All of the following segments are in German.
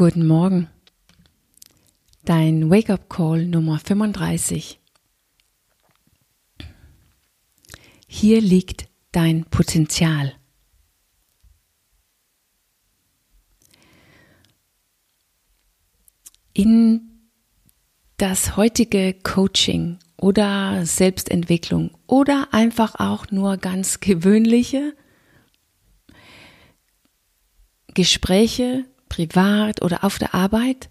Guten Morgen. Dein Wake-up-Call Nummer 35. Hier liegt dein Potenzial. In das heutige Coaching oder Selbstentwicklung oder einfach auch nur ganz gewöhnliche Gespräche, privat oder auf der Arbeit,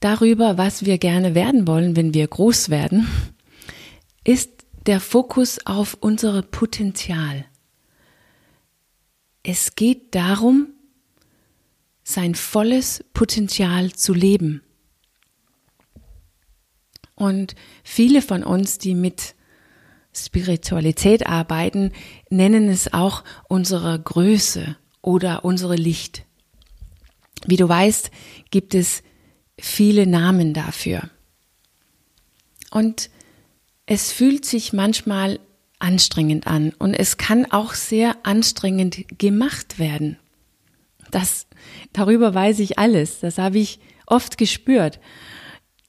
darüber, was wir gerne werden wollen, wenn wir groß werden, ist der Fokus auf unser Potenzial. Es geht darum, sein volles Potenzial zu leben. Und viele von uns, die mit Spiritualität arbeiten, nennen es auch unsere Größe oder unsere Licht. Wie du weißt, gibt es viele Namen dafür. Und es fühlt sich manchmal anstrengend an und es kann auch sehr anstrengend gemacht werden. Das, darüber weiß ich alles. Das habe ich oft gespürt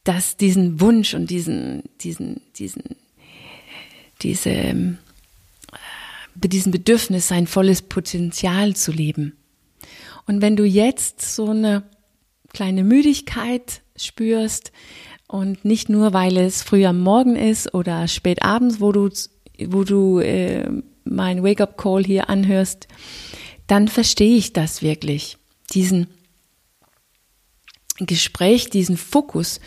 dass diesen Wunsch und diesen, diesen, diesen, diese, äh, diesen Bedürfnis, sein volles Potenzial zu leben. Und wenn du jetzt so eine kleine Müdigkeit spürst und nicht nur, weil es früh am Morgen ist oder spät abends, wo du, wo du äh, mein Wake-up-Call hier anhörst, dann verstehe ich das wirklich. Diesen Gespräch, diesen Fokus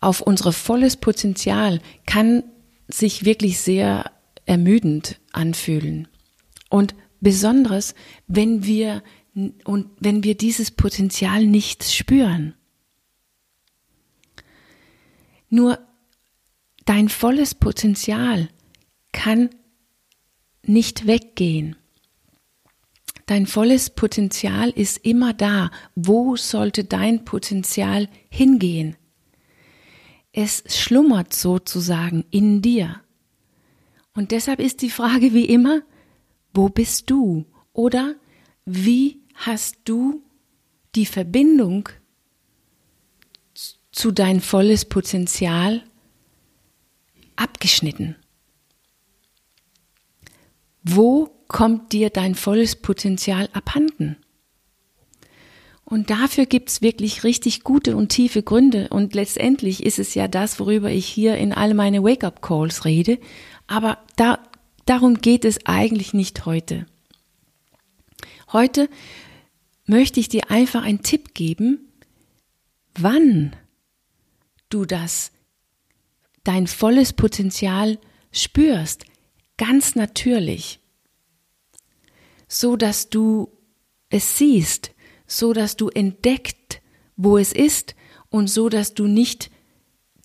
auf unser volles Potenzial kann sich wirklich sehr ermüdend anfühlen. Und besonders, wenn wir und wenn wir dieses Potenzial nicht spüren. Nur dein volles Potenzial kann nicht weggehen. Dein volles Potenzial ist immer da. Wo sollte dein Potenzial hingehen? Es schlummert sozusagen in dir. Und deshalb ist die Frage wie immer, wo bist du? Oder wie hast du die Verbindung zu dein volles Potenzial abgeschnitten? Wo kommt dir dein volles Potenzial abhanden. Und dafür gibt's wirklich richtig gute und tiefe Gründe. Und letztendlich ist es ja das, worüber ich hier in all meine Wake-up-Calls rede. Aber da, darum geht es eigentlich nicht heute. Heute möchte ich dir einfach einen Tipp geben, wann du das, dein volles Potenzial spürst. Ganz natürlich so dass du es siehst, so dass du entdeckt, wo es ist und so dass du nicht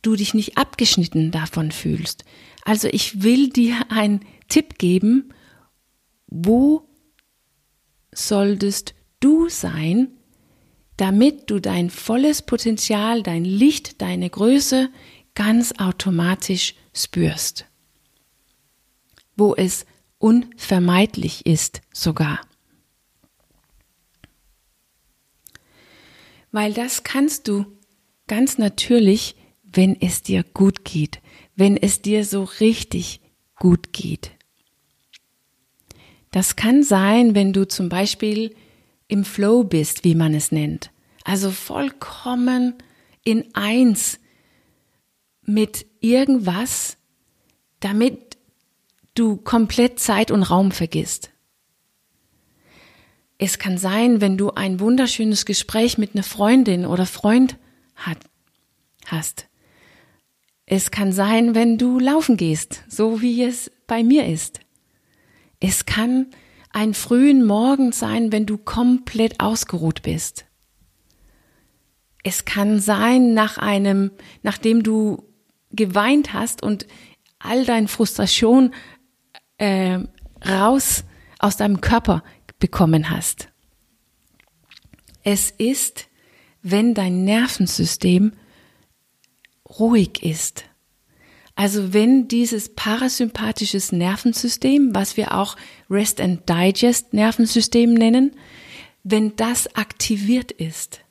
du dich nicht abgeschnitten davon fühlst. Also ich will dir einen Tipp geben, wo solltest du sein, damit du dein volles Potenzial, dein Licht, deine Größe ganz automatisch spürst. Wo es unvermeidlich ist sogar. Weil das kannst du ganz natürlich, wenn es dir gut geht, wenn es dir so richtig gut geht. Das kann sein, wenn du zum Beispiel im Flow bist, wie man es nennt. Also vollkommen in eins mit irgendwas, damit du komplett Zeit und Raum vergisst. Es kann sein, wenn du ein wunderschönes Gespräch mit einer Freundin oder Freund hat, hast. Es kann sein, wenn du laufen gehst, so wie es bei mir ist. Es kann ein frühen Morgen sein, wenn du komplett ausgeruht bist. Es kann sein, nach einem, nachdem du geweint hast und all deine Frustration äh, raus aus deinem Körper bekommen hast. Es ist, wenn dein Nervensystem ruhig ist. Also wenn dieses parasympathisches Nervensystem, was wir auch Rest and Digest Nervensystem nennen, wenn das aktiviert ist,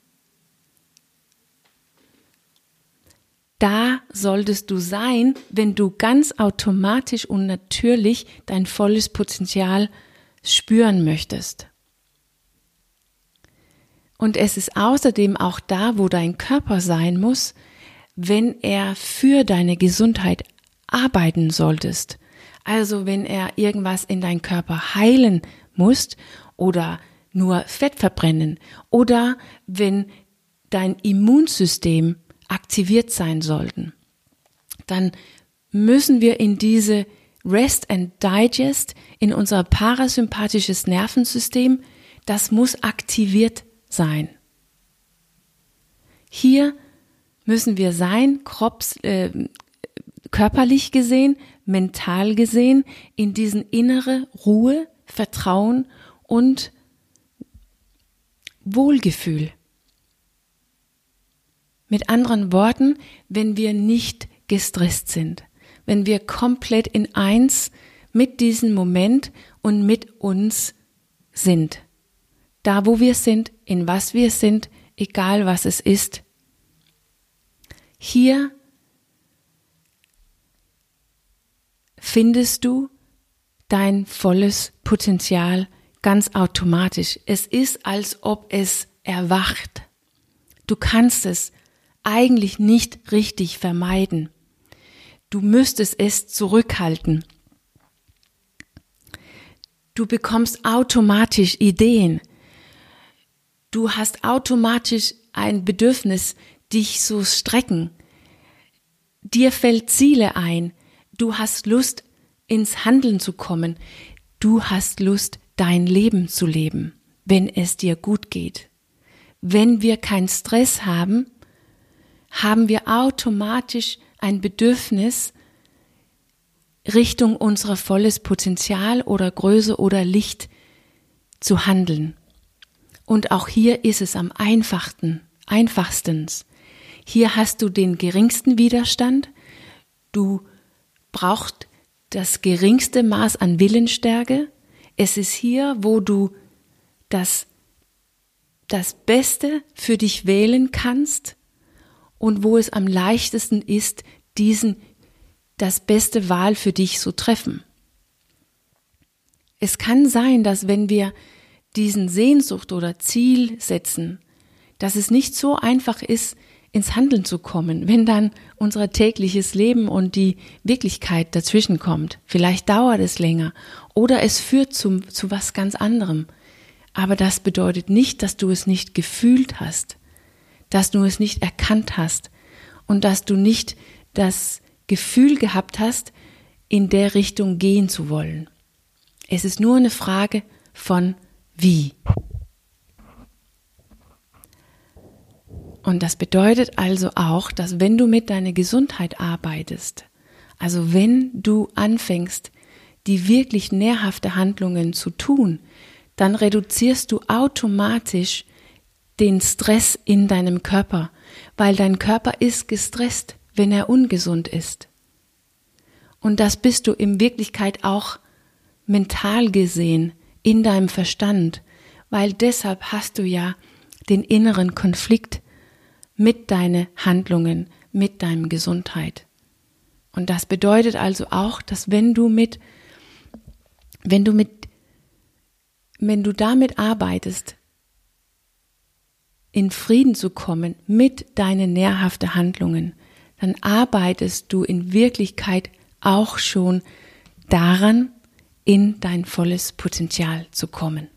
da solltest du sein, wenn du ganz automatisch und natürlich dein volles Potenzial spüren möchtest. Und es ist außerdem auch da, wo dein Körper sein muss, wenn er für deine Gesundheit arbeiten solltest. Also wenn er irgendwas in dein Körper heilen muss oder nur Fett verbrennen oder wenn dein Immunsystem aktiviert sein sollten, dann müssen wir in diese Rest and Digest in unser parasympathisches Nervensystem, das muss aktiviert sein. Hier müssen wir sein, Krops, äh, körperlich gesehen, mental gesehen, in diesen innere Ruhe, Vertrauen und Wohlgefühl. Mit anderen Worten, wenn wir nicht gestresst sind, wenn wir komplett in eins mit diesem Moment und mit uns sind. Da, wo wir sind, in was wir sind, egal was es ist. Hier findest du dein volles Potenzial ganz automatisch. Es ist, als ob es erwacht. Du kannst es eigentlich nicht richtig vermeiden. Du müsstest es zurückhalten. Du bekommst automatisch Ideen. Du hast automatisch ein Bedürfnis, dich zu strecken. Dir fällt Ziele ein. Du hast Lust, ins Handeln zu kommen. Du hast Lust, dein Leben zu leben, wenn es dir gut geht. Wenn wir keinen Stress haben, haben wir automatisch ein Bedürfnis, Richtung unser volles Potenzial oder Größe oder Licht zu handeln. Und auch hier ist es am einfachsten, einfachstens. Hier hast du den geringsten Widerstand. Du brauchst das geringste Maß an Willensstärke. Es ist hier, wo du das, das Beste für dich wählen kannst und wo es am leichtesten ist, diesen, das beste Wahl für dich zu treffen. Es kann sein, dass wenn wir diesen Sehnsucht oder Ziel setzen, dass es nicht so einfach ist, ins Handeln zu kommen, wenn dann unser tägliches Leben und die Wirklichkeit dazwischen kommt. Vielleicht dauert es länger oder es führt zum, zu was ganz anderem. Aber das bedeutet nicht, dass du es nicht gefühlt hast, dass du es nicht erkannt hast und dass du nicht das Gefühl gehabt hast, in der Richtung gehen zu wollen. Es ist nur eine Frage von wie. Und das bedeutet also auch, dass wenn du mit deiner Gesundheit arbeitest, also wenn du anfängst, die wirklich nährhafte Handlungen zu tun, dann reduzierst du automatisch den Stress in deinem Körper, weil dein Körper ist gestresst, wenn er ungesund ist. Und das bist du in Wirklichkeit auch mental gesehen, in deinem Verstand, weil deshalb hast du ja den inneren Konflikt mit deinen Handlungen, mit deinem Gesundheit. Und das bedeutet also auch, dass wenn du mit, wenn du mit, wenn du damit arbeitest, in Frieden zu kommen mit deinen nährhaften Handlungen, dann arbeitest du in Wirklichkeit auch schon daran, in dein volles Potenzial zu kommen.